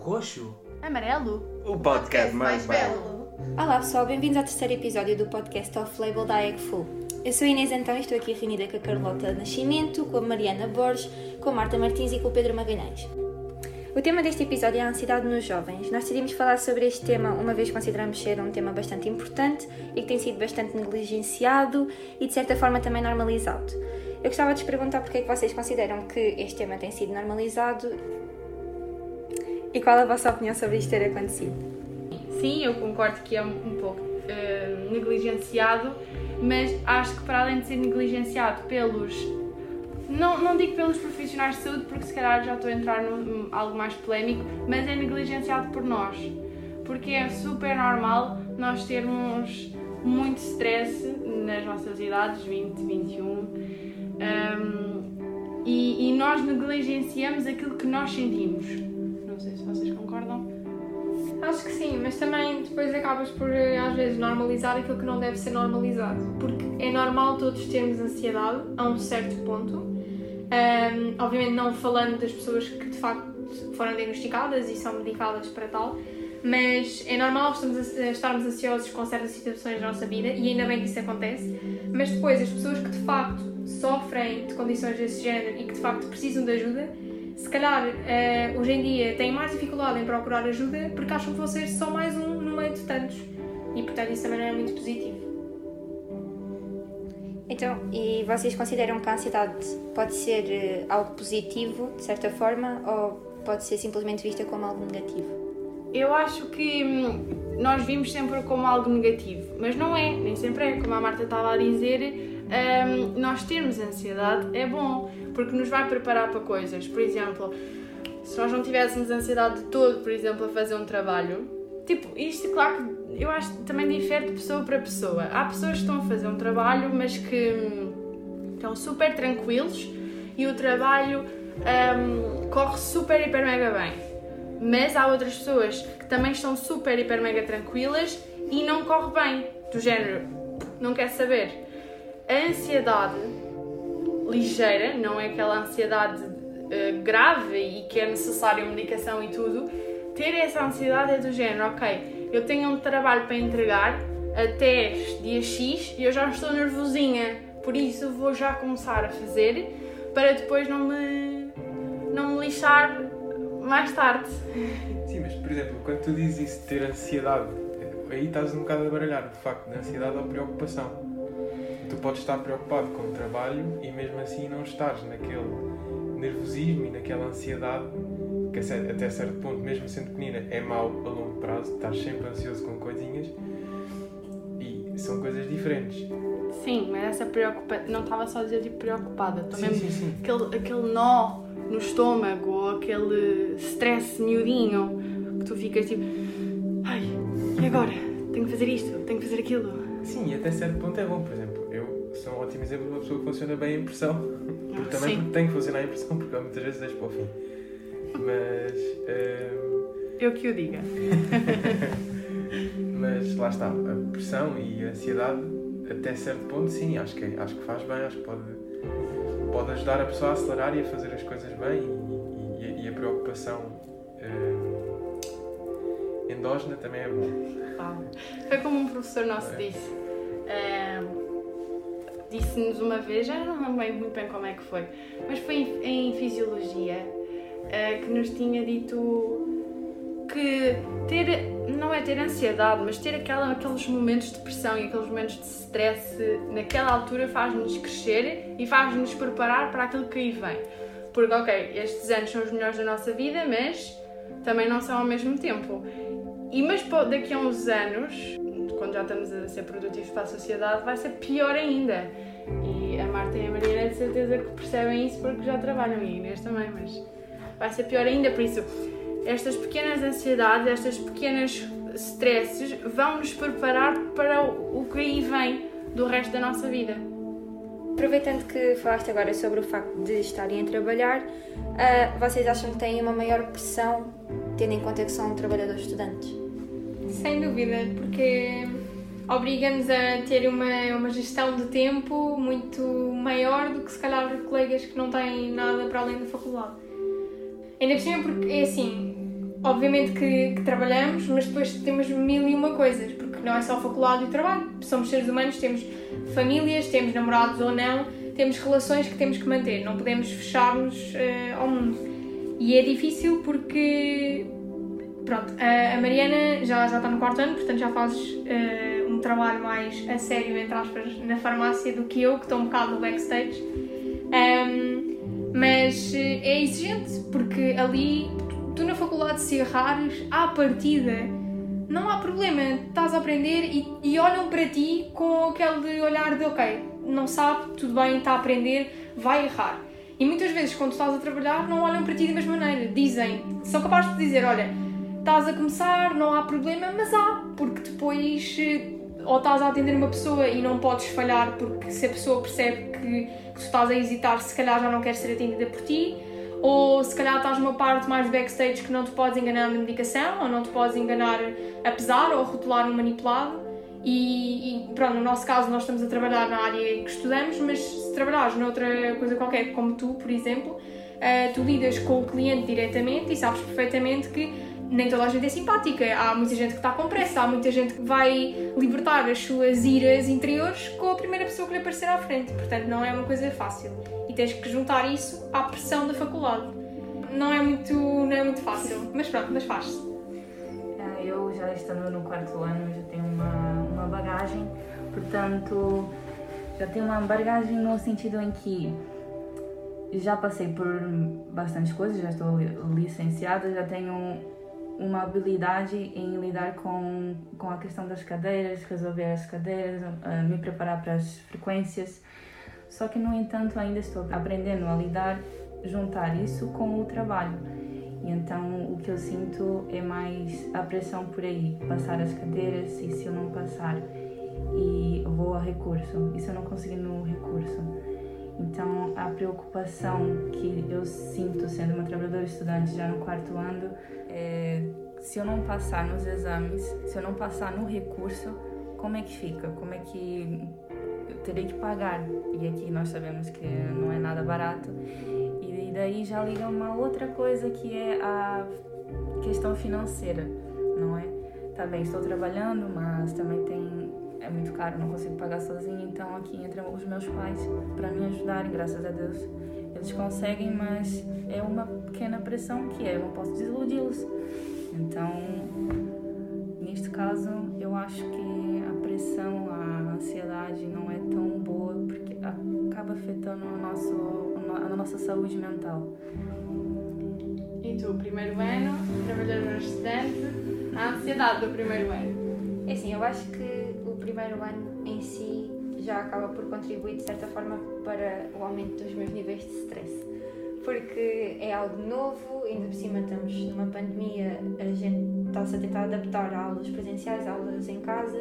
Roxo? Amarelo? O podcast mais belo. Olá pessoal, bem-vindos ao terceiro episódio do podcast Off-Label da Eggful. Eu sou a Inês Antão e estou aqui reunida com a Carlota Nascimento, com a Mariana Borges, com a Marta Martins e com o Pedro Magalhães. O tema deste episódio é a ansiedade nos jovens. Nós decidimos falar sobre este tema uma vez que consideramos ser um tema bastante importante e que tem sido bastante negligenciado e de certa forma também normalizado. Eu gostava de vos perguntar porque é que vocês consideram que este tema tem sido normalizado e qual a vossa opinião sobre isto ter acontecido. Sim, eu concordo que é um, pouco uh, negligenciado, mas acho que para além de ser negligenciado pelos. Não, não digo pelos profissionais de saúde, porque se calhar já estou a entrar num algo mais polémico, mas é negligenciado por nós. Porque é super normal nós termos muito stress nas nossas idades, 20, 21, um, e, e nós negligenciamos aquilo que nós sentimos. Acho que sim, mas também depois acabas por eh, às vezes normalizar aquilo que não deve ser normalizado. Porque é normal todos termos ansiedade a um certo ponto. Um, obviamente não falando das pessoas que de facto foram diagnosticadas e são medicadas para tal, mas é normal estarmos ansiosos com certas situações da nossa vida e ainda bem que isso acontece. Mas depois as pessoas que de facto sofrem de condições desse género e que de facto precisam de ajuda, se calhar uh, hoje em dia têm mais dificuldade em procurar ajuda porque acham que vão ser só mais um no meio de tantos. E portanto isso também não é muito positivo. Então, e vocês consideram que a ansiedade pode ser uh, algo positivo, de certa forma, ou pode ser simplesmente vista como algo negativo? Eu acho que hum, nós vimos sempre como algo negativo, mas não é, nem sempre é. Como a Marta estava a dizer, um, nós termos ansiedade é bom, porque nos vai preparar para coisas. Por exemplo, se nós não tivéssemos ansiedade de todo, por exemplo, a fazer um trabalho, tipo, isto, claro que eu acho que também difere de pessoa para pessoa. Há pessoas que estão a fazer um trabalho, mas que hum, estão super tranquilos e o trabalho um, corre super, hiper, mega bem mas há outras pessoas que também estão super, hiper, mega tranquilas e não corre bem, do género, não quer saber. A ansiedade ligeira, não é aquela ansiedade uh, grave e que é necessária medicação e tudo, ter essa ansiedade é do género, ok, eu tenho um trabalho para entregar até dia X e eu já estou nervosinha, por isso vou já começar a fazer para depois não me, não me lixar mais tarde. Sim, mas por exemplo, quando tu dizes isso ter ansiedade, aí estás um bocado a baralhar, de facto, na ansiedade ou preocupação. Tu podes estar preocupado com o trabalho e mesmo assim não estás naquele nervosismo e naquela ansiedade que até certo ponto, mesmo sendo pequenina, é mau a longo prazo, estás sempre ansioso com coisinhas e são coisas diferentes. Sim, mas essa preocupação, não estava só a dizer tipo preocupada, também sim, sim, sim. Aquele, aquele nó no estômago ou aquele stress miudinho que tu ficas tipo, ai, e agora? Tenho que fazer isto, tenho que fazer aquilo. Sim, e até certo ponto é bom, por exemplo, sou um ótimo exemplo de uma pessoa que funciona bem a impressão, porque também porque tem que funcionar a impressão, porque muitas vezes deixo para o fim. Mas. Hum... Eu que o diga. Mas lá está, a pressão e a ansiedade, até certo ponto, sim, acho que, acho que faz bem, acho que pode pode ajudar a pessoa a acelerar e a fazer as coisas bem e, e, e a preocupação uh, endógena também é bom. Ah, foi como um professor nosso é. disse. Disse-nos uma vez, já não lembro muito bem como é que foi, mas foi em, em fisiologia uh, que nos tinha dito que ter, não é ter ansiedade, mas ter aquela, aqueles momentos de pressão e aqueles momentos de stress naquela altura faz-nos crescer e faz-nos preparar para aquilo que aí vem. Porque, ok, estes anos são os melhores da nossa vida, mas também não são ao mesmo tempo. E mas daqui a uns anos, quando já estamos a ser produtivos para a sociedade, vai ser pior ainda. E a Marta e a Mariana de certeza que percebem isso porque já trabalham e Inês também, mas vai ser pior ainda, por isso estas pequenas ansiedades, estas pequenas stresses vão nos preparar para o que aí vem do resto da nossa vida. Aproveitando que falaste agora sobre o facto de estarem a trabalhar, uh, vocês acham que têm uma maior pressão tendo em conta que são trabalhadores estudantes? Sem dúvida, porque obriga-nos a ter uma, uma gestão de tempo muito maior do que se calhar colegas que não têm nada para além da faculdade. Ainda por cima porque é assim, obviamente que, que, trabalhamos, mas depois temos mil e uma coisas, porque não é só faculdade e trabalho. Somos seres humanos, temos famílias, temos namorados ou não, temos relações que temos que manter, não podemos fechar-nos uh, ao mundo. E é difícil porque, pronto, a, Mariana já, já está no quarto ano, portanto já faz uh, um trabalho mais a sério, entre aspas, na farmácia do que eu, que estou um bocado no backstage. Um, mas eh, é exigente, porque ali tu na faculdade se errares, à partida, não há problema, estás a aprender e, e olham para ti com aquele olhar de ok, não sabe, tudo bem, está a aprender, vai errar. E muitas vezes, quando estás a trabalhar, não olham para ti da mesma maneira. Dizem, são capazes de dizer: olha, estás a começar, não há problema, mas há, porque depois eh, ou estás a atender uma pessoa e não podes falhar porque se a pessoa percebe que, que tu estás a hesitar, se calhar já não quer ser atendida por ti, ou se calhar estás numa parte mais backstage que não te podes enganar na medicação, ou não te podes enganar a pesar ou rotular no manipulado. E, e, pronto, no nosso caso nós estamos a trabalhar na área que estudamos, mas se trabalhares noutra coisa qualquer, como tu, por exemplo, uh, tu lidas com o cliente diretamente e sabes perfeitamente que nem toda a gente é simpática. Há muita gente que está com pressa, há muita gente que vai libertar as suas iras interiores com a primeira pessoa que lhe aparecer à frente. Portanto, não é uma coisa fácil. E tens que juntar isso à pressão da faculdade. Não é muito, não é muito fácil, mas pronto, mas faz-se. Ah, eu já estando no quarto ano já tenho uma, uma bagagem, portanto já tenho uma bagagem no sentido em que já passei por bastantes coisas, já estou licenciada, já tenho uma habilidade em lidar com, com a questão das cadeiras, resolver as cadeiras, uh, me preparar para as frequências. Só que, no entanto, ainda estou aprendendo a lidar, juntar isso com o trabalho. E então o que eu sinto é mais a pressão por aí, passar as cadeiras e se eu não passar e vou a recurso, e se eu não conseguir no recurso. Então a preocupação que eu sinto sendo uma trabalhadora estudante já no quarto ano é, se eu não passar nos exames, se eu não passar no recurso, como é que fica? Como é que eu terei que pagar? E aqui nós sabemos que não é nada barato. E daí já liga uma outra coisa que é a questão financeira, não é? Tá bem, estou trabalhando, mas também tem é muito caro, não consigo pagar sozinha, então aqui entram os meus pais para me ajudarem, graças a Deus eles conseguem, mas é uma pequena pressão que é, eu não posso desiludi-los. Então, neste caso, eu acho que a pressão, a ansiedade não é tão boa porque acaba afetando o nosso, a nossa saúde mental. E tu, primeiro ano, trabalhador estudante, a ansiedade do primeiro ano? É assim, eu acho que o primeiro ano em si já acaba por contribuir de certa forma para o aumento dos meus níveis de stress. Porque é algo novo, ainda por cima estamos numa pandemia, a gente está-se a tentar adaptar a aulas presenciais, a aulas em casa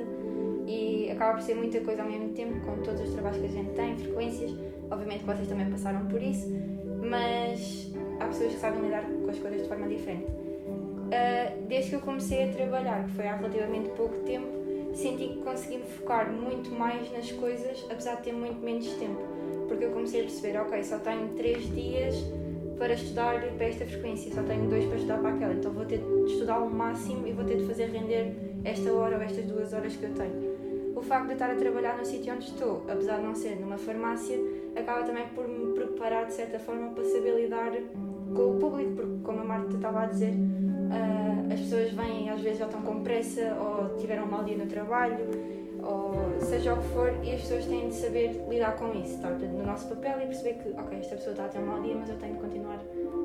e acaba por ser muita coisa ao mesmo tempo, com todos os trabalhos que a gente tem, frequências. Obviamente que vocês também passaram por isso, mas há pessoas que sabem lidar com as coisas de forma diferente. Uh, desde que eu comecei a trabalhar, que foi há relativamente pouco tempo, senti que consegui me focar muito mais nas coisas, apesar de ter muito menos tempo. Porque eu comecei a perceber, ok, só tenho 3 dias para estudar para esta frequência, só tenho 2 para estudar para aquela, então vou ter de estudar o máximo e vou ter de fazer render esta hora ou estas duas horas que eu tenho. O facto de estar a trabalhar no sítio onde estou, apesar de não ser numa farmácia, acaba também por me preparar de certa forma para saber lidar com o público, porque, como a Marta estava a dizer, uh, as pessoas vêm às vezes já estão com pressa ou tiveram um mau dia no trabalho ou seja o que for e as pessoas têm de saber lidar com isso, estar no nosso papel e perceber que, ok, esta pessoa está a ter um mau dia, mas eu tenho de continuar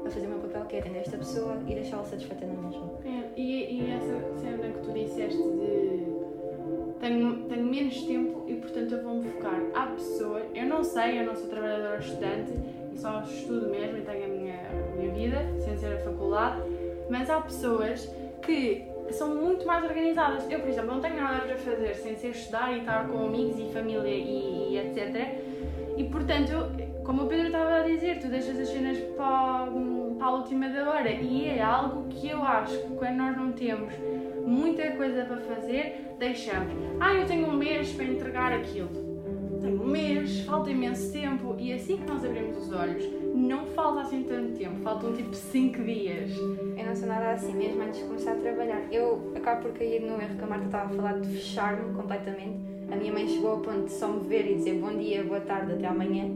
a fazer o meu papel que é atender esta pessoa e deixá-la satisfeita na mesma. É, e, e essa cena que tu disseste de tenho, tenho menos tempo e portanto eu vou-me focar. Há pessoas, eu não sei, eu não sou trabalhadora estudante só estudo mesmo e tenho a minha, a minha vida, sem ser a faculdade, mas há pessoas que são muito mais organizadas. Eu, por exemplo, não tenho nada para fazer sem ser estudar e estar com amigos e família e, e etc. E portanto, como o Pedro estava a dizer, tu deixas as cenas para, para a última da hora e é algo que eu acho que quando nós não temos muita coisa para fazer, deixamos. Ah, eu tenho um mês para entregar aquilo. Tem um mês, falta imenso tempo e assim que nós abrimos os olhos, não falta assim tanto tempo, faltam tipo 5 dias. Eu não sou nada assim, mesmo antes de começar a trabalhar. Eu acabo por cair no erro que a Marta estava a falar de fechar-me completamente. A minha mãe chegou ao ponto de só me ver e dizer bom dia, boa tarde, até amanhã.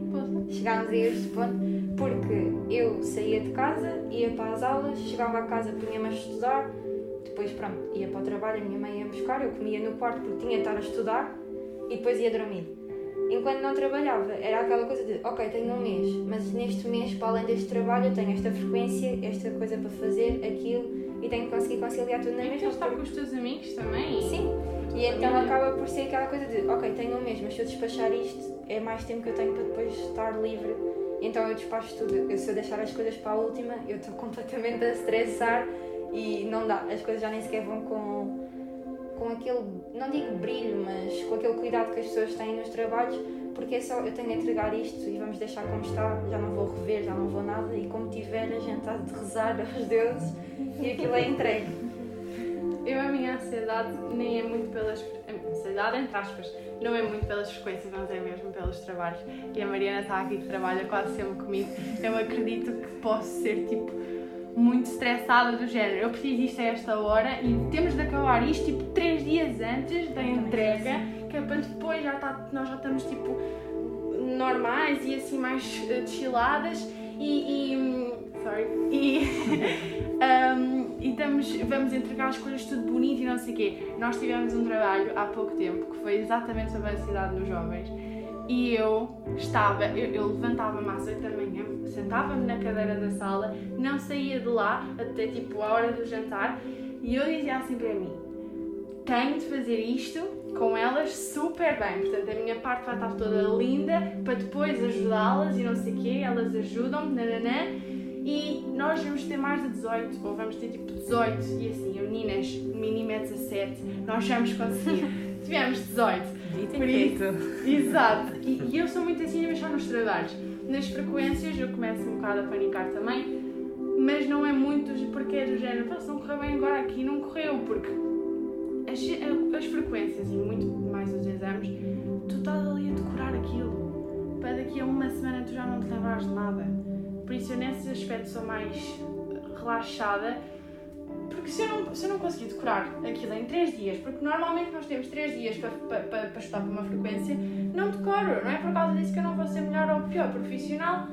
Chegámos a este ponto porque eu saía de casa, ia para as aulas, chegava a casa, punha-me a estudar, depois pronto, ia para o trabalho, a minha mãe ia buscar, eu comia no quarto porque tinha de estar a estudar e depois ia dormir. Enquanto não trabalhava, era aquela coisa de, ok, tenho um mês, mas neste mês, para além deste trabalho, eu tenho esta frequência, esta coisa para fazer, aquilo, e tenho que conseguir conciliar tudo na mesma. estar porque- com os teus amigos também. Sim, e então acaba por ser aquela coisa de, ok, tenho um mês, mas se eu despachar isto, é mais tempo que eu tenho para depois estar livre. Então eu despacho tudo. Eu, se eu deixar as coisas para a última, eu estou completamente a estressar e não dá. As coisas já nem sequer vão com, com aquele, não digo brilho, mas com aquele cuidado que as pessoas têm nos trabalhos, porque é só, eu tenho de entregar isto e vamos deixar como está, já não vou rever, já não vou nada, e como tiver, a gente está de rezar aos deuses e aquilo é entregue. Eu, a minha ansiedade nem é muito pelas. Ansiedade, entre aspas, não é muito pelas frequências, mas é mesmo pelos trabalhos. E a Mariana está aqui que trabalha quase sempre comigo. Eu acredito que posso ser tipo muito estressada do género. Eu preciso isto a esta hora e temos de acabar isto tipo 3 dias antes da entrega, que é para depois já tá, nós já estamos tipo normais e assim mais eh, chilladas e, e sorry e um, e estamos, vamos entregar as coisas tudo bonito e não sei o quê. Nós tivemos um trabalho há pouco tempo que foi exatamente sobre a ansiedade nos jovens e eu estava, eu, eu levantava-me às 8 da manhã, sentava-me na cadeira da sala, não saía de lá até tipo a hora do jantar e eu dizia assim para mim, tenho de fazer isto com elas super bem, portanto a minha parte vai estar toda linda para depois ajudá-las e não sei o quê, elas ajudam-me, nananã, e nós vamos ter mais de 18, ou vamos ter tipo 18, e assim, meninas, o mínimo é 17, nós vamos conseguir, tivemos 18. Por e isso- feito. Exato, e, e eu sou muito assim a mexer nos trabalhos. Nas frequências eu começo um bocado a panicar também, mas não é muito porque é do género, "Pá, se não correu bem agora aqui, não correu, porque as, as frequências e muito mais os exames, tu estás ali a decorar aquilo. Para daqui a uma semana tu já não te lembrares de nada. Por isso eu nesse aspecto sou mais relaxada, porque se eu não, se eu não conseguir decorar aquilo em 3 dias, porque normalmente nós temos 3 dias para, para, para, estudar para uma frequência, não decoro. Não é por causa disso que eu não vou ser melhor ou pior profissional.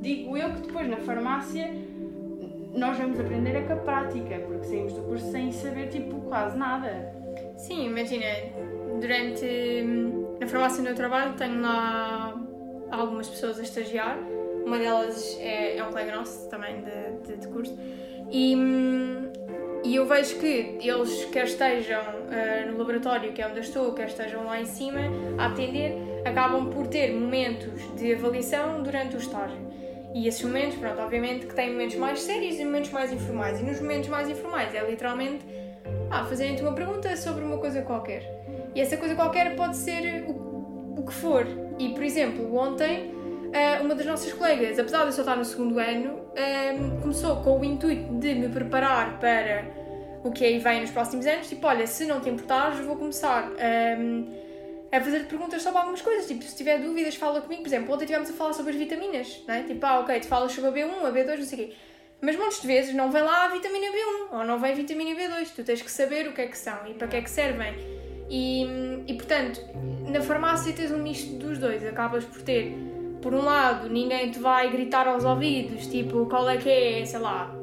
Digo eu que depois na farmácia nós vamos aprender é com a prática, porque saímos do curso sem saber tipo quase nada. Sim, imagina, durante. Na farmácia onde eu trabalho, tenho lá algumas pessoas a estagiar. Uma delas é, é um colega nosso também de, de, de curso. E, hum, e eu vejo que eles, quer estejam ah, no laboratório, que é onde eu estou, quer estejam lá em cima a atender, acabam por ter momentos de avaliação durante o estágio. E esses momentos, pronto, obviamente que têm momentos mais sérios e momentos mais informais. E nos momentos mais informais é literalmente ah, fazerem-te uma pergunta sobre uma coisa qualquer. E essa coisa qualquer pode ser o, o que for. E, por exemplo, ontem, ah, uma das nossas colegas, apesar de eu só estar no segundo ano, ah, começou com o intuito de me preparar para o que aí vem nos próximos anos. Tipo, olha, se não te importares, vou começar ah, a fazer perguntas sobre algumas coisas. Tipo, se tiver dúvidas, fala comigo. Por exemplo, ontem estivemos a falar sobre as vitaminas, não é? Tipo, ah, ok, tu falas sobre a B1, a B2, não sei o quê. Mas de vezes não vem lá a vitamina B1 ou não vem a vitamina B2. Tu tens que saber o que é que são e para que é que servem. E, e portanto, na farmácia tens um misto dos dois. Acabas por ter, por um lado, ninguém te vai gritar aos ouvidos, tipo, qual é que é, sei lá,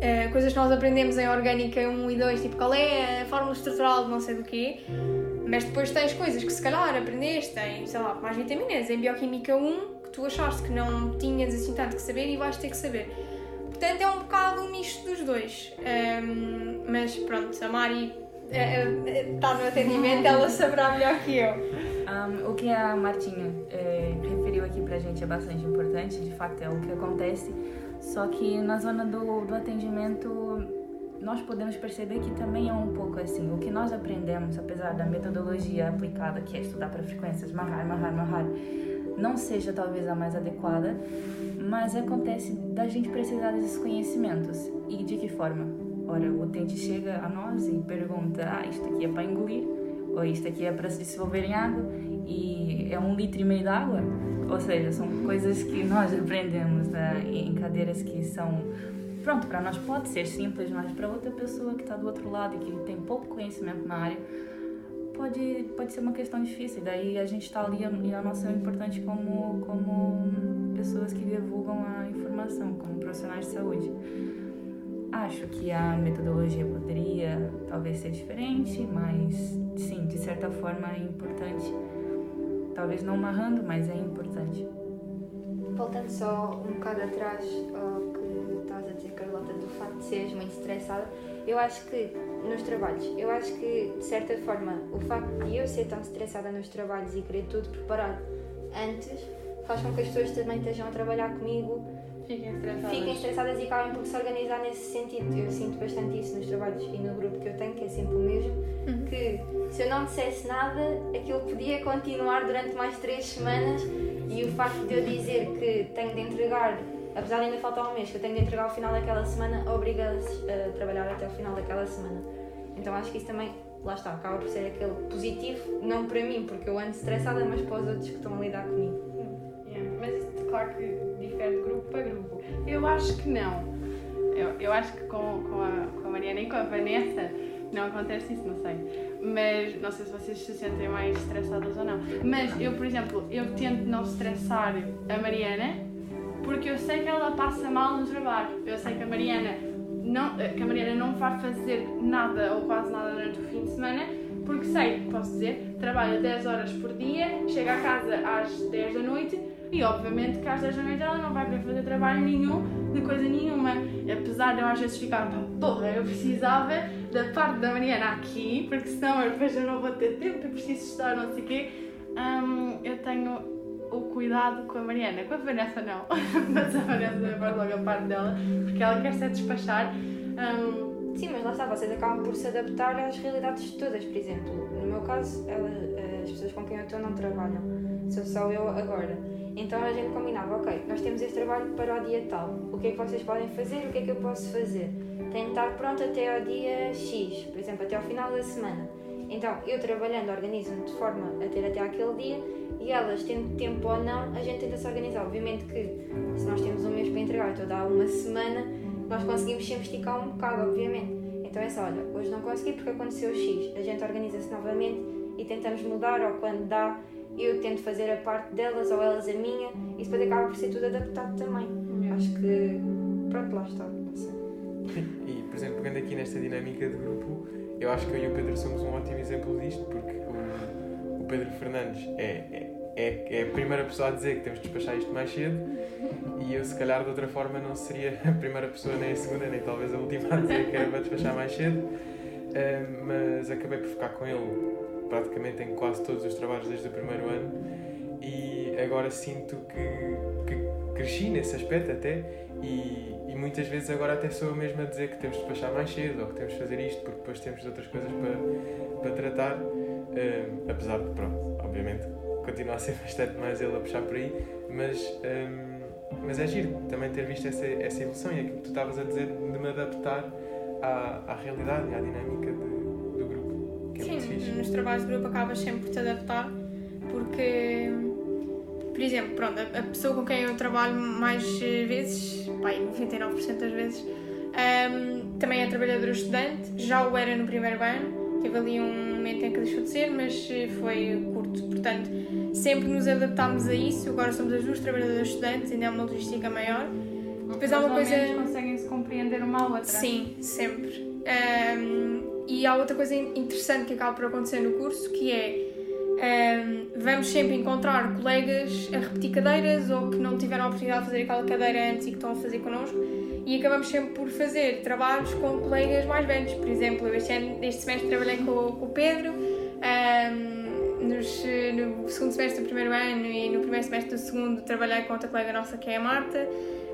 eh, coisas que nós aprendemos em Orgânica 1 e 2, tipo, qual é a fórmula estrutural de não sei do quê. Mas depois tens coisas que se calhar aprendeste em, sei lá, mais vitaminas, em Bioquímica 1, que tu achaste que não tinhas assim tanto que saber e vais ter que saber. Portanto, é um bocado um misto dos dois. Ahm, mas pronto, a Mari está no atendimento, ela saberá melhor que eu. Um, o que a Martinha eh, referiu aqui pra gente é bastante importante, de fato é o que acontece, só que na zona do, do atendimento nós podemos perceber que também é um pouco assim. O que nós aprendemos, apesar da metodologia aplicada, que é estudar para frequências, marrar, marrar, marrar, não seja talvez a mais adequada, mas acontece da gente precisar desses conhecimentos. E de que forma? Ora, o utente chega a nós e pergunta: ah, isto aqui é para engolir, ou isto aqui é para se dissolver em água, e é um litro e meio de água. Ou seja, são coisas que nós aprendemos né, em cadeiras que são. Pronto, para nós pode ser simples, mas para outra pessoa que está do outro lado e que tem pouco conhecimento na área, pode, pode ser uma questão difícil. Daí a gente está ali e a nossa é importante como, como pessoas que divulgam a informação, como profissionais de saúde. Acho que a metodologia poderia talvez ser diferente, mas sim, de certa forma é importante. Talvez não marrando, mas é importante. Voltando só um bocado atrás ao que estás a dizer, Carlota, do facto de seres muito estressada, eu acho que nos trabalhos, eu acho que de certa forma o facto de eu ser tão estressada nos trabalhos e querer tudo preparado antes faz com que as pessoas também estejam a trabalhar comigo Fiquem estressadas. fiquem estressadas e acabem por se organizar nesse sentido. Eu sinto bastante isso nos trabalhos e no grupo que eu tenho, que é sempre o mesmo, que se eu não dissesse nada, aquilo podia continuar durante mais três semanas e o facto de eu dizer que tenho de entregar, apesar de ainda faltar um mês, que eu tenho de entregar ao final daquela semana, obriga-se a trabalhar até ao final daquela semana. Então acho que isso também, lá está, acaba por ser aquele positivo, não para mim, porque eu ando estressada, mas para os outros que estão a lidar comigo. Yeah, Mas isso, claro que difere de grupo para grupo. Eu acho que não. Eu, eu acho que com, com, a, com a Mariana e com a Vanessa não acontece isso, não sei. Mas não sei se vocês se sentem mais estressadas ou não. Mas eu, por exemplo, eu tento não estressar a Mariana porque eu sei que ela passa mal no trabalho. Eu sei que a Mariana não, que a Mariana não vai fazer nada ou quase nada durante o fim de semana porque sei, posso dizer, trabalha 10 horas por dia, chega a casa às 10 da noite e obviamente que às 10 da noite ela não vai querer fazer trabalho nenhum de coisa nenhuma. Apesar de eu às vezes ficar, porra, eu precisava da parte da Mariana aqui, porque senão eu depois eu não vou ter tempo, eu preciso estudar, não sei o quê. Hum, eu tenho o cuidado com a Mariana, com a Vanessa não, mas a Vanessa vai logo a parte dela, porque ela quer se despachar. Hum, Sim, mas lá está, vocês acabam por se adaptar às realidades todas. Por exemplo, no meu caso, ela, as pessoas com quem eu estou não trabalham, sou só eu agora. Então a gente combinava, ok, nós temos este trabalho para o dia tal, o que é que vocês podem fazer, o que é que eu posso fazer? Tenho de estar pronto até ao dia X, por exemplo, até ao final da semana. Então, eu trabalhando organizo-me de forma a ter até aquele dia e elas, tendo tempo ou não, a gente tenta se organizar. Obviamente que se nós temos um mês para entregar, então dá uma semana, nós conseguimos sempre esticar um bocado, obviamente. Então é só, olha, hoje não consegui porque aconteceu X. A gente organiza-se novamente e tentamos mudar, ou quando dá, eu tento fazer a parte delas ou elas a minha, e depois acaba por ser tudo adaptado também. Acho que, pronto, lá está. E, por exemplo, pegando aqui nesta dinâmica de grupo, eu acho que eu e o Pedro somos um ótimo exemplo disto, porque o, o Pedro Fernandes é, é, é a primeira pessoa a dizer que temos de despachar isto mais cedo, e eu, se calhar, de outra forma, não seria a primeira pessoa, nem a segunda, nem talvez a última a dizer que era para despachar mais cedo, mas acabei por ficar com ele praticamente em quase todos os trabalhos desde o primeiro ano, e agora sinto que, que cresci nesse aspecto até, e, e muitas vezes agora até sou eu mesmo a dizer que temos de despachar mais cedo ou que temos de fazer isto porque depois temos outras coisas para, para tratar. Hum, apesar de, pronto, obviamente, continua a ser bastante mais ele a puxar por aí, mas, hum, mas é giro também ter visto essa, essa evolução e aquilo que tu estavas a dizer de me adaptar à, à realidade e à dinâmica de- fixe. nos trabalhos de grupo acabas sempre por te adaptar, porque, por exemplo, pronto, a, a pessoa com quem eu trabalho mais vezes, pai, 99% das vezes, ahm, também é trabalhadora estudante, já o era no primeiro ano, teve ali um momento em que deixou de ser, mas foi curto, portanto, sempre nos adaptámos a isso, agora somos as duas trabalhadoras estudantes, ainda é uma logística maior. Depois há uma coisa... conseguem se compreender uma à outra. Sim, sempre. Ahm, e há outra coisa interessante que acaba por acontecer no curso que é ahm, vamos sempre encontrar colegas a repetir cadeiras ou que não tiveram a oportunidade de fazer aquela cadeira antes e que estão a fazer connosco e acabamos sempre por fazer trabalhos com colegas mais velhos. Por exemplo, eu este, ano, este semestre trabalhei com, com o Pedro, ahm, nos, no segundo semestre do primeiro ano e no primeiro semestre do segundo trabalhei com outra colega nossa que é a Marta.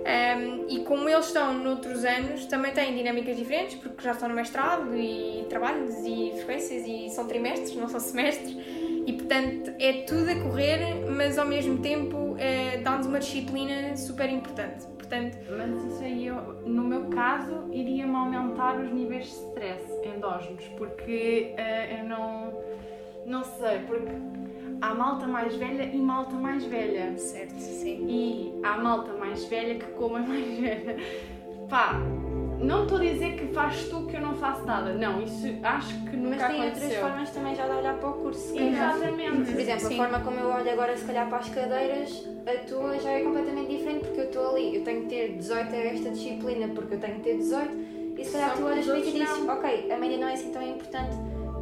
Um, e como eles estão noutros anos, também têm dinâmicas diferentes, porque já estão no mestrado e trabalhos e frequências e são trimestres, não são semestres, e portanto é tudo a correr, mas ao mesmo tempo é, dá-nos uma disciplina super importante. Portanto, Mas isso aí, eu, no meu caso, iria-me aumentar os níveis de stress endógenos, porque eh, eu não, não sei, porque há malta mais velha e malta mais velha. Certo, sim. E há malta mais velha que come mais velha. Pá, não estou a dizer que fazes tu que eu não faço nada. Não, isso acho que nunca Mas tem aconteceu. outras formas também já de olhar para o curso. Exatamente. Por exemplo, Sim. a forma como eu olho agora, se calhar, para as cadeiras, a tua já é completamente diferente porque eu estou ali. Eu tenho que ter 18 a esta disciplina porque eu tenho que ter 18 e se calhar tu olhas para isso e dizes, ok, a média não é assim tão importante,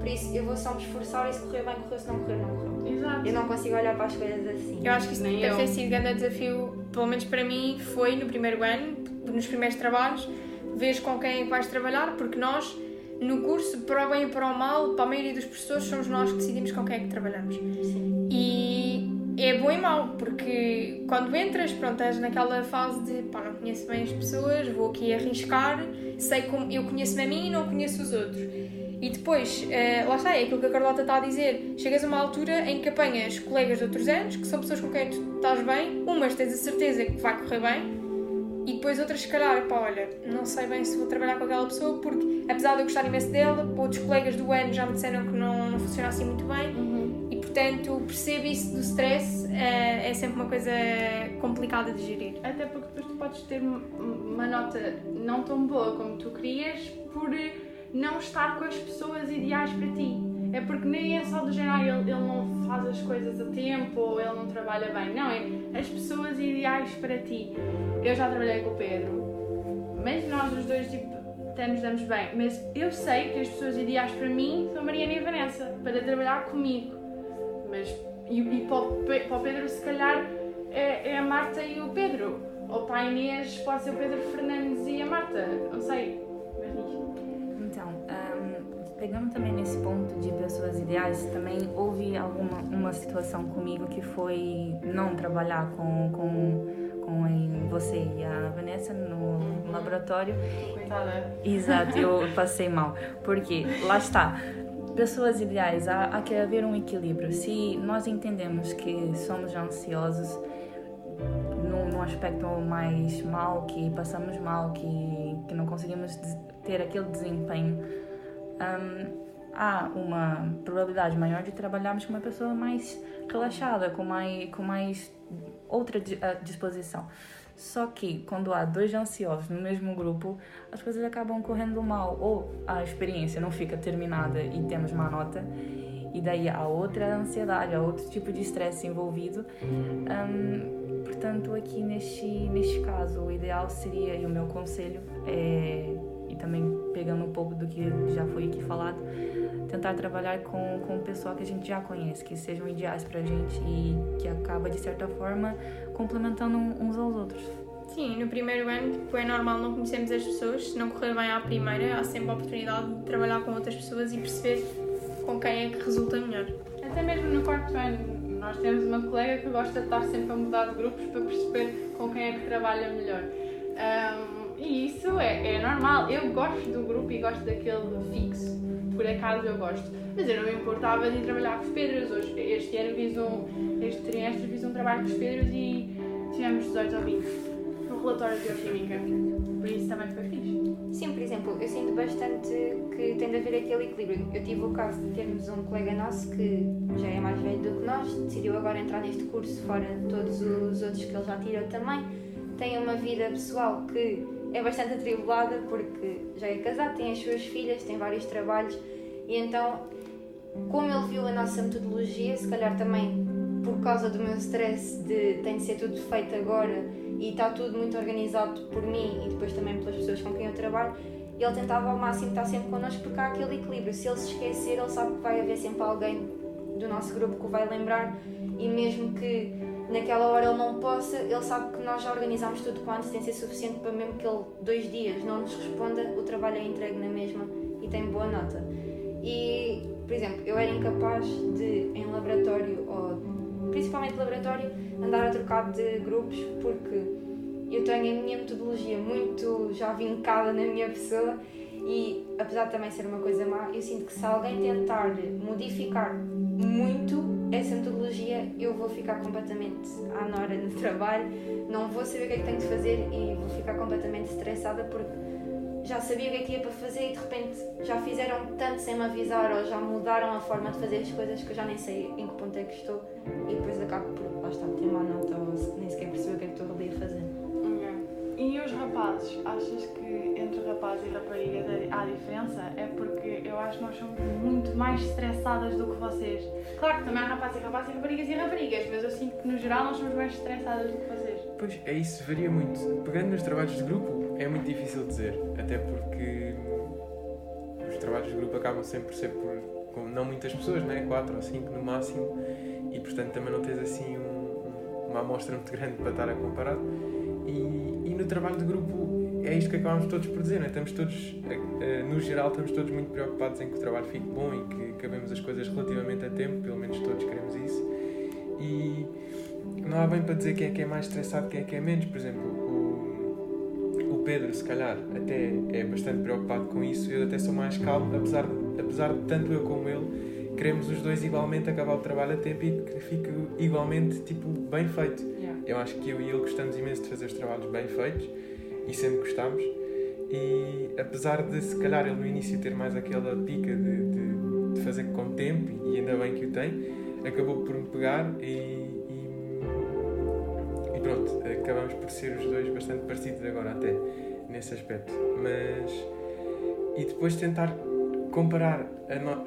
por isso eu vou só me esforçar e se correr bem, correu, se não correr, não correu. Exato. Eu não consigo olhar para as coisas assim. Eu acho que isso Nem deve eu. ter sido grande desafio, pelo menos para mim, foi no primeiro ano, nos primeiros trabalhos, vês com quem é que vais trabalhar, porque nós, no curso, para o bem e para o mal, para a maioria dos professores, somos nós que decidimos com quem é que trabalhamos. Sim. E é bom e mau, porque quando entras, pronto, estás naquela fase de pá, não conheço bem as pessoas, vou aqui arriscar, sei como eu conheço-me a mim e não conheço os outros. E depois, eh, lá está, é aquilo que a Carlota está a dizer, chegas a uma altura em que apanhas colegas de outros anos, que são pessoas com quem tu estás bem, umas tens a certeza que vai correr bem, e depois outras, se calhar, pá, olha, não sei bem se vou trabalhar com aquela pessoa, porque apesar de eu gostar imenso dela, outros colegas do ano já me disseram que não, não funciona assim muito bem, Uhum. e portanto percebo isso do stress, eh, é sempre uma coisa complicada de gerir. Até porque depois tu podes ter um- uma nota não tão boa como tu querias por eh, não estar com as pessoas ideais para ti. É porque nem é só do género, "Ah, ele, ele não faz as coisas a tempo ou ele não trabalha bem. Não, é as pessoas ideais para ti. Eu já trabalhei com o Pedro, mas nós os dois, tipo, nos damos bem. Mas eu sei que as pessoas ideais para mim são Mariana e Vanessa, para trabalhar comigo. Mas, e, e para, o para o Pedro, se calhar, é, é a Marta e o Pedro. Ou para a Inês, pode ser o Pedro Fernandes e a Marta. Não sei. Pegando também nesse ponto de pessoas ideais, também houve alguma uma situação comigo que foi não trabalhar com, com, com você e a Vanessa no, laboratório. Coitada. Exato, eu passei mal. Porque, lá está, pessoas ideais, há, há que haver um equilíbrio. Se nós entendemos que somos ansiosos, num, num aspecto mais mal, que passamos mal, que, que não conseguimos ter aquele desempenho, hum, há uma probabilidade maior de trabalharmos com uma pessoa mais relaxada, com mais, com mais outra ah, disposição. Só que quando há dois ansiosos no mesmo grupo, as coisas acabam correndo mal, ou a experiência não fica terminada e temos má nota, e daí há outra ansiedade, há outro tipo de estresse envolvido. Hum, portanto, aqui neste, neste caso, o ideal seria, e o meu conselho é, e também pegando um pouco do que já foi aqui falado, tentar trabalhar com, com o pessoal que a gente já conhece, que sejam ideais pra gente e que acaba, de certa forma, complementando uns aos outros. Sim, no primeiro ano tipo, é normal não conhecermos as pessoas, se não correr bem à primeira, há sempre a oportunidade de trabalhar com outras pessoas e perceber com quem é que resulta melhor. Até mesmo no quarto ano, nós temos uma colega que gosta de estar sempre a mudar de grupos para perceber com quem é que trabalha melhor. Ahm, e isso é, é normal. Eu gosto do grupo e gosto daquele fixo. Por acaso eu gosto. Mas eu não me importava de trabalhar com os Pedros. Hoje, este ano fiz um, este trimestre fiz um trabalho com os Pedros e tivemos 18 ou 20 no relatório de bioquímica. Por isso também foi fixe. Sim, por exemplo, eu sinto bastante que tem de haver aquele equilíbrio. Eu tive o caso de termos um colega nosso que já é mais velho do que nós, decidiu agora entrar neste curso fora de todos os outros que ele já tirou também. Tem uma vida pessoal que é bastante atribulada porque já é casado, tem as suas filhas, tem vários trabalhos e então, como ele viu a nossa metodologia, se calhar também por causa do meu stress de tem de ser tudo feito agora e está tudo muito organizado por mim e depois também pelas pessoas com quem eu trabalho, ele tentava ao máximo estar sempre connosco porque há aquele equilíbrio. Se ele se esquecer, ele sabe que vai haver sempre alguém do nosso grupo que o vai lembrar e mesmo que naquela hora ele não possa, ele sabe que nós já organizámos tudo com antecedência suficiente para mesmo que ele dois dias não nos responda, o trabalho é entregue na mesma e tem boa nota. E, por exemplo, eu era incapaz de, em laboratório, ou principalmente laboratório, andar a trocar de grupos porque eu tenho a minha metodologia muito já vincada na minha pessoa e, apesar de também ser uma coisa má, eu sinto que se alguém tentar modificar muito essa metodologia, eu vou ficar completamente à nora no trabalho, não vou saber o que é que tenho de fazer e vou ficar completamente estressada porque já sabia o que é que ia para fazer e de repente já fizeram tanto sem me avisar ou já mudaram a forma de fazer as coisas que eu já nem sei em que ponto é que estou e depois acabo por, lá está, ter má nota ou nem sequer perceber o que é que estou ali a fazer. E os rapazes, achas que entre rapazes e raparigas há diferença? É porque eu acho que nós somos muito mais estressadas do que vocês. Claro que também há rapazes e rapazes e raparigas e raparigas, mas eu sinto que no geral nós somos mais estressadas do que vocês. Pois é isso, varia muito. Pegando nos trabalhos de grupo, é muito difícil dizer, até porque os trabalhos de grupo acabam sempre por ser por com não muitas pessoas, né? 4 ou 5 no máximo, e portanto também não tens assim um, uma amostra muito grande para estar a comparar. E, e no trabalho de grupo é isto que acabamos todos por dizer, né? estamos todos, eh, no geral, estamos todos muito preocupados em que o trabalho fique bom e que acabemos as coisas relativamente a tempo, pelo menos todos queremos isso. E não há bem para dizer quem é que é mais estressado, quem é que é menos. Por exemplo, o, o Pedro, se calhar, até é bastante preocupado com isso, eu até sou mais calmo, apesar de, apesar de tanto eu como ele queremos os dois igualmente acabar o trabalho a tempo e que fique igualmente tipo, bem feito. Yeah. Eu acho que eu e ele gostamos imenso de fazer os trabalhos bem feitos e sempre gostamos. E apesar de se calhar ele no início ter mais aquela pica de, de, de fazer com tempo, e ainda bem que o tem, acabou por me pegar e, e, e pronto, acabamos por ser os dois bastante parecidos agora até nesse aspecto. Mas e depois tentar comparar no,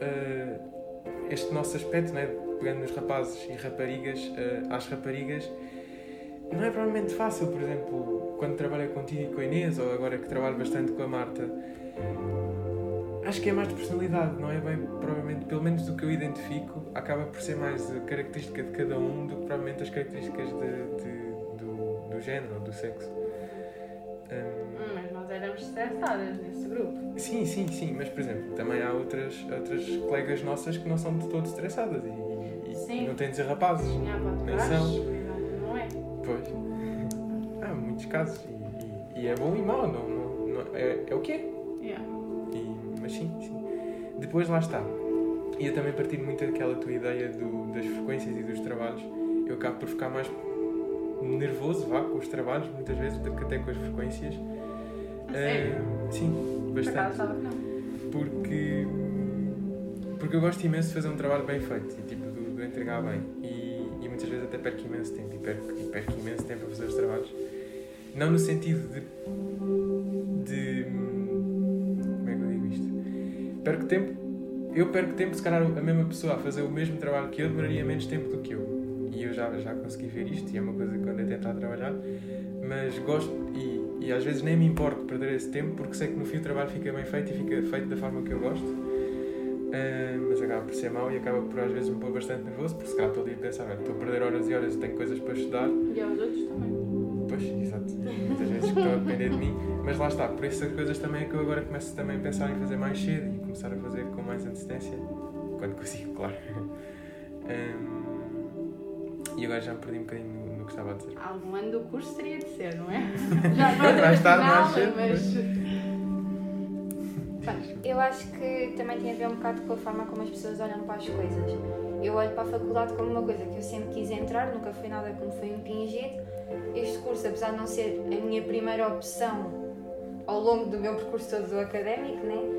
este nosso aspecto, né, pegando nos rapazes e raparigas a- às raparigas, não é provavelmente fácil, por exemplo, quando trabalho contigo e com a Inês, ou agora que trabalho bastante com a Marta, acho que é mais de personalidade, não é bem, provavelmente, pelo menos do que eu identifico, acaba por ser mais a característica de cada um do que provavelmente as características de, de- do, do género ou do sexo. Hum, Hum, Mas nós éramos estressadas nesse grupo. Sim, sim, sim, mas por exemplo, também há outras, outras colegas nossas que não são de todo estressadas e, e- e não têm de ser rapazes. Para Nem são. não é? Pois. Casos e, e- e é bom e mau, não, não, não- é, é o que é. Yeah. E- mas sim, sim. Depois lá está. E eu também partilho muito daquela tua ideia do- das frequências e dos trabalhos. Eu acabo por ficar mais nervoso, vá, com os trabalhos, muitas vezes, do que até com as frequências. Eh, sim, bastante. porque porque eu gosto imenso de fazer um trabalho bem feito e tipo de, de o entregar bem e, e muitas vezes até perco imenso tempo e perco, e perco imenso tempo a fazer os trabalhos não no sentido de de como é que eu digo isto? Perco tempo eu perco tempo se calhar a mesma pessoa a fazer o mesmo trabalho que eu demoraria menos tempo do que eu. E eu já, já consegui ver isto e é uma coisa que eu ando a trabalhar mas gosto e, e às vezes nem me importo de perder esse tempo porque sei que no fim o trabalho fica bem feito e fica feito da forma que eu gosto. Ah, mas acaba por ser mau e acaba por às vezes me pôr bastante nervoso porque se calhar estou ali a pensar, estou a perder horas e horas e tenho coisas para estudar. E aos outros também. Pois, exato. E Muitas vezes que estão a depender de mim. Mas lá está, por essas coisas também é que eu agora começo também a pensar em fazer mais cedo e começar a fazer com mais antecedência. Quando consigo, claro. Hum, e agora já me perdi um bocadinho no, no que estava a dizer. Algum ano do curso teria de ser, não é? Já não é Vai estar mais cedo, mas... Eu acho que também tem a ver um bocado com a forma como as pessoas olham para as coisas. Eu olho para a faculdade como uma coisa que eu sempre quis entrar, nunca foi nada que me foi impingido. Este curso, apesar de não ser a minha primeira opção ao longo do meu percurso todo académico, né?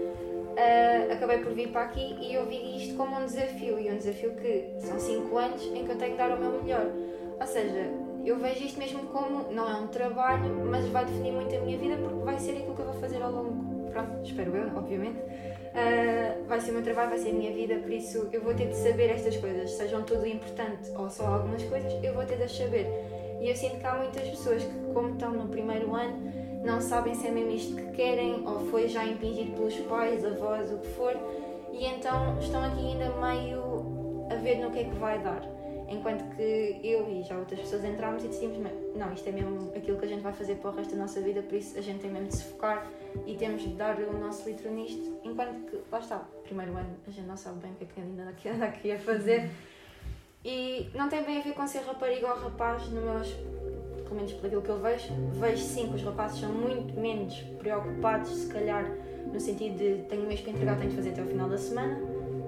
ah, acabei por vir para aqui e eu vi isto como um desafio e um desafio que são 5 anos em que eu tenho que dar o meu melhor. Ou seja, eu vejo isto mesmo como não é um trabalho, mas vai definir muito a minha vida porque vai ser aquilo que eu vou fazer ao longo. Pronto, espero eu, obviamente. Ah, vai ser o meu trabalho, vai ser a minha vida, por isso eu vou ter de saber estas coisas, sejam tudo importante ou só algumas coisas, eu vou ter de as saber. E eu sinto que há muitas pessoas que, como estão no primeiro ano, não sabem se é mesmo isto que querem ou foi já impingido pelos pais, avós, o que for, e então estão aqui ainda meio a ver no que é que vai dar. Enquanto que eu e já outras pessoas entramos e decidimos, não, isto é mesmo aquilo que a gente vai fazer para o resto da nossa vida, por isso a gente tem mesmo de se focar e temos de dar o nosso litro nisto. Enquanto que, lá está, primeiro ano a gente não sabe bem o que é que ainda a fazer. E não tem bem a ver com ser rapariga ou rapaz, no meus, pelo menos por aquilo que eu vejo. Vejo sim que os rapazes são muito menos preocupados, se calhar, no sentido de tenho mesmo que entregar, tenho de fazer até ao final da semana.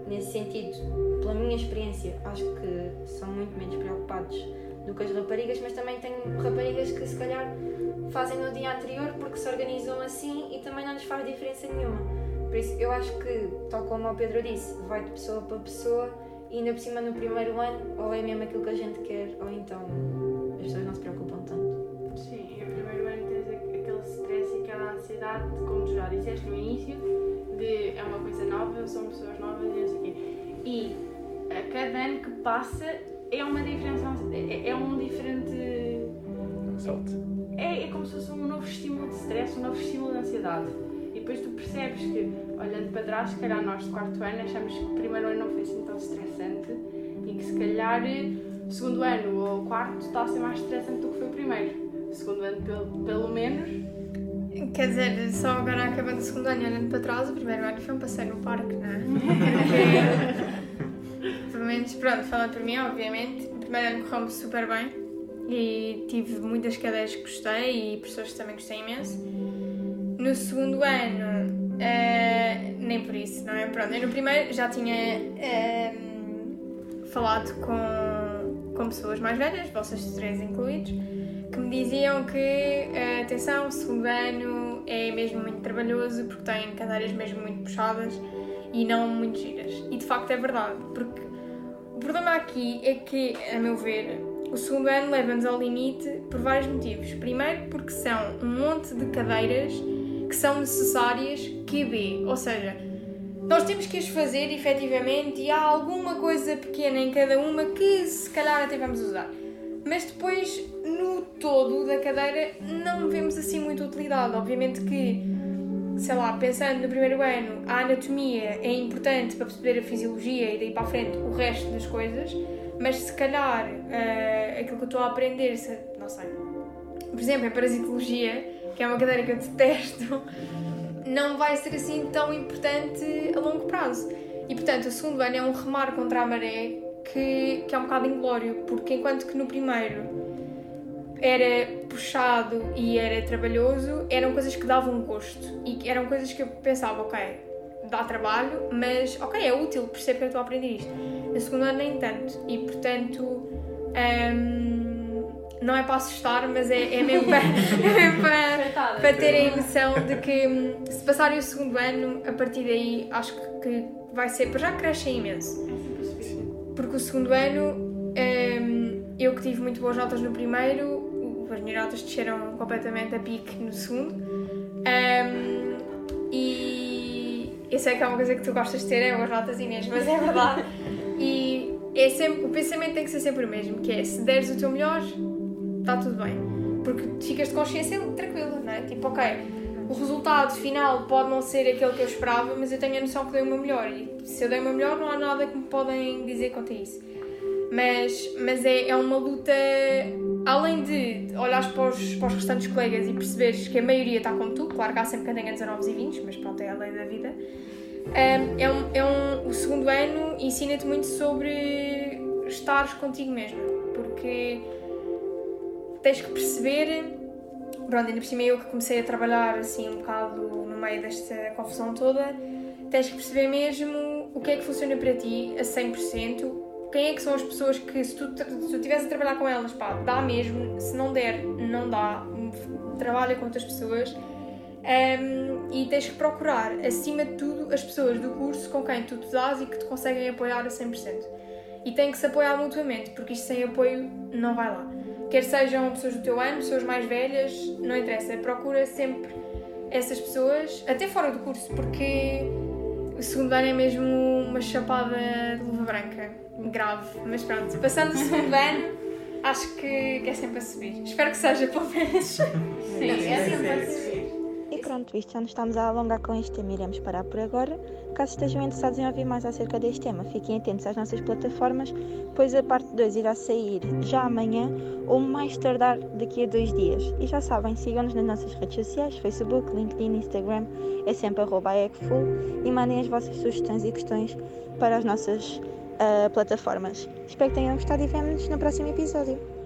Nesse sentido, pela minha experiência, acho que são muito menos preocupados do que as raparigas, mas também tenho raparigas que se calhar fazem no dia anterior porque se organizam assim e também não lhes faz diferença nenhuma. Por isso, eu acho que, tal como o Pedro disse, vai de pessoa para pessoa e ainda por cima no primeiro ano, ou é mesmo aquilo que a gente quer, ou então as pessoas não se preocupam tanto. Sim, no primeiro ano tens aquele stress e aquela ansiedade, como tu já disseste no início, de é uma coisa nova, são pessoas novas e não sei o quê. E a cada ano que passa é uma diferença, é, é um diferente. Salto. É, é como se fosse um novo estímulo de stress, um novo estímulo de ansiedade. E depois tu percebes que, olhando para trás, se calhar nós de quarto ano achamos que o primeiro ano não foi assim tão estressante e que se calhar o segundo ano ou o quarto está a ser mais estressante do que foi o primeiro. O segundo ano, pelo, pelo menos, Quer dizer, só agora acabando o segundo ano e olhando para trás, o primeiro ano foi um passeio no parque, não é? Pelo menos, pronto, falando por mim, obviamente, o primeiro ano correu-me super bem e tive muitas cadeiras que gostei e professores que também gostei imenso. No segundo ano, eh, nem por isso, não é? Pronto, eu no primeiro já tinha eh, falado com, com pessoas mais velhas, vocês três incluídos, que me diziam que, eh, atenção, o segundo ano é mesmo muito trabalhoso porque tem cadeiras mesmo muito puxadas e não muito giras. E de facto é verdade, porque o problema aqui é que, a meu ver, o segundo ano leva-nos ao limite por vários motivos. Primeiro, porque são um monte de cadeiras que são necessárias QB, ou seja, nós temos que as fazer efetivamente e há alguma coisa pequena em cada uma que se calhar até vamos usar. Mas depois, no todo da cadeira, não vemos assim muita utilidade. Obviamente que, sei lá, pensando no primeiro ano, a anatomia é importante para perceber a fisiologia e daí para a frente o resto das coisas, mas se calhar eh, aquilo que eu estou a aprender, se- não sei, por exemplo, a parasitologia, que é uma cadeira que eu detesto, não vai ser assim tão importante a longo prazo. E portanto, o segundo ano é um remar contra a maré que, que é um bocado inglório, porque enquanto que no primeiro era puxado e era trabalhoso, eram coisas que davam gosto e eram coisas que eu pensava, ok, dá trabalho, mas ok, é útil, percebo que eu estou a aprender isto. No segundo ano nem tanto, e portanto hum, não é para assustar, mas é, é mesmo para, é para, para terem noção de que hum, se passarem o segundo ano, a partir daí acho que vai ser, para já crescem imenso. Porque o segundo ano, hum, eu que tive muito boas notas no primeiro, o- as minhas notas desceram completamente a pique no segundo. Hum, e eu sei que é uma coisa que tu gostas de ter, é boas notas Inês, mas é verdade. E é sempre, o pensamento tem que ser sempre o mesmo, que é se deres o teu melhor, está tudo bem. Porque ficas de consciência tranquila, não é? Tipo, ok, o resultado final pode não ser aquele que eu esperava, mas eu tenho a noção que dei o meu melhor. E se eu dei o meu melhor, não há nada que me podem dizer quanto a isso. Mas, mas é, é uma luta, além de olhares para os, para os restantes colegas e perceberes que a maioria está como tu, claro que há sempre quem tenha 19 e 20, mas pronto, é a lei da vida. É um, é um, o segundo ano ensina-te muito sobre estares contigo mesmo, porque tens que perceber. Pronto, ainda por cima eu que comecei a trabalhar assim um bocado no meio desta confusão toda, tens que perceber mesmo o que é que funciona para ti a 100%, quem é que são as pessoas que se tu, se tu estiveres a trabalhar com elas, pá, dá mesmo, se não der, não dá, trabalha com outras pessoas. Um, e tens que procurar, acima de tudo, as pessoas do curso com quem tu te dás e que te conseguem apoiar a 100%. E tem que se apoiar mutuamente, porque isto sem apoio não vai lá. Quer sejam pessoas do teu ano, pessoas mais velhas, não interessa. Procura sempre essas pessoas, até fora do curso, porque o segundo ano é mesmo uma chapada de luva branca, grave. Mas pronto, passando o segundo ano, acho que, que é sempre a subir. Espero que seja, pelo menos. Sim, é sempre a subir. Pronto, visto já nos estamos a alongar com este tema, iremos parar por agora. Caso estejam interessados em ouvir mais acerca deste tema, fiquem atentos às nossas plataformas, pois a parte 2 irá sair já amanhã ou mais tardar daqui a dois dias. E já sabem, sigam-nos nas nossas redes sociais, Facebook, LinkedIn, Instagram, é sempre arroba e mandem as vossas sugestões e questões para as nossas ah, plataformas. Espero que tenham gostado e vemo-nos no próximo episódio.